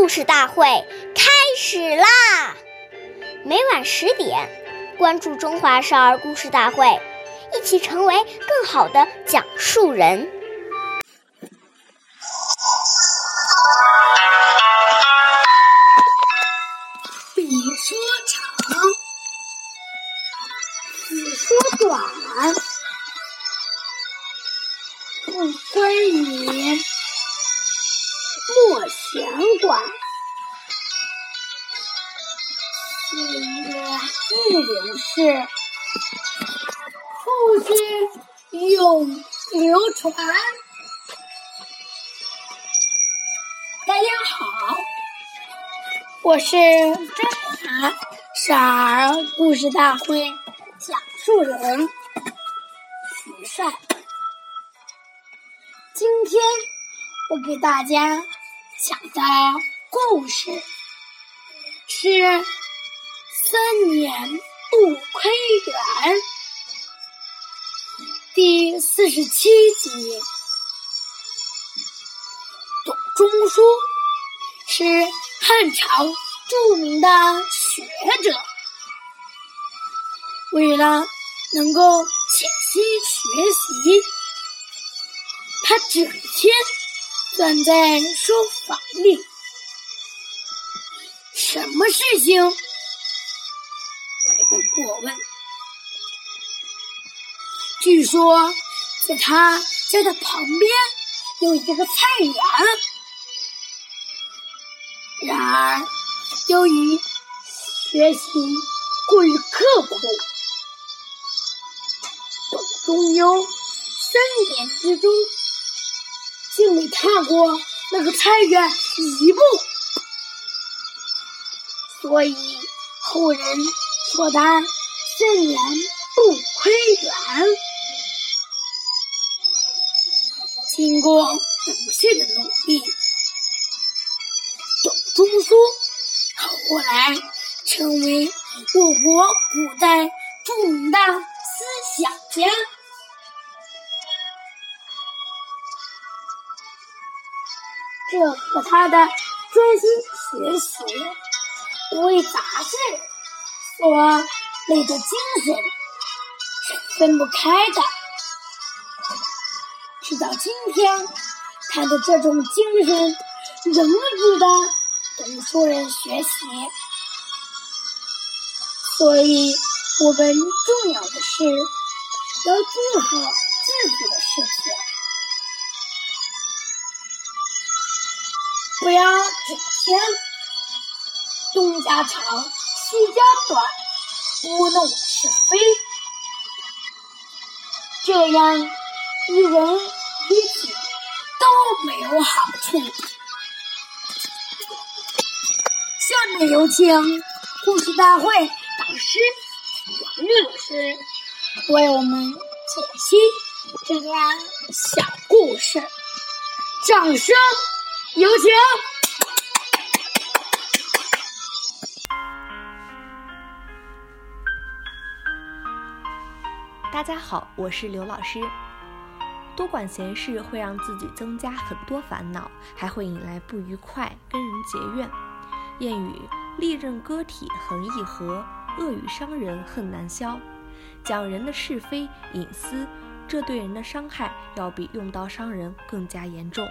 故事大会开始啦！每晚十点，关注《中华少儿故事大会》，一起成为更好的讲述人。比说长，子说短，不分语，莫闲管。四月一领事，父亲永流传。大家好，我是中华少儿故事大会讲述人徐帅。今天我给大家讲的故事是《三年不窥园》第四十七集。董仲舒是汉朝著名的学者，为了能够潜心学习，他整天站在书房里，什么事情也不过问。据说，在他家的旁边有一个菜园。然而，由于学习过于刻苦，董仲优三年之中竟没踏过那个菜园一步，所以后人说他三年不窥园。经过不懈的努力。中书后来成为我国古代著名的思想家，这和他的专心学习、不为杂事所累的精神是分不开的。直到今天，他的这种精神仍值得。读书人学习，所以我们重要的是要做好自己的事情，不要整天东家长西家短，拨弄是非，这样与人与己都没有好处。下面有请故事大会导师王玉老师为我们解析这段小故事，掌声有请！大家好，我是刘老师。多管闲事会让自己增加很多烦恼，还会引来不愉快，跟人结怨。谚语：利刃割体恒易合，恶语伤人恨难消。讲人的是非隐私，这对人的伤害要比用刀伤人更加严重，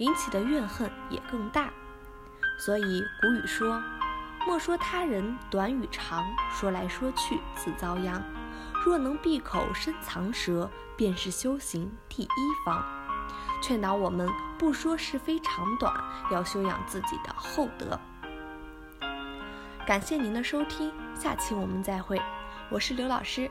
引起的怨恨也更大。所以古语说：“莫说他人短与长，说来说去自遭殃。若能闭口深藏舌，便是修行第一方。”劝导我们不说是非长短，要修养自己的厚德。感谢您的收听，下期我们再会。我是刘老师，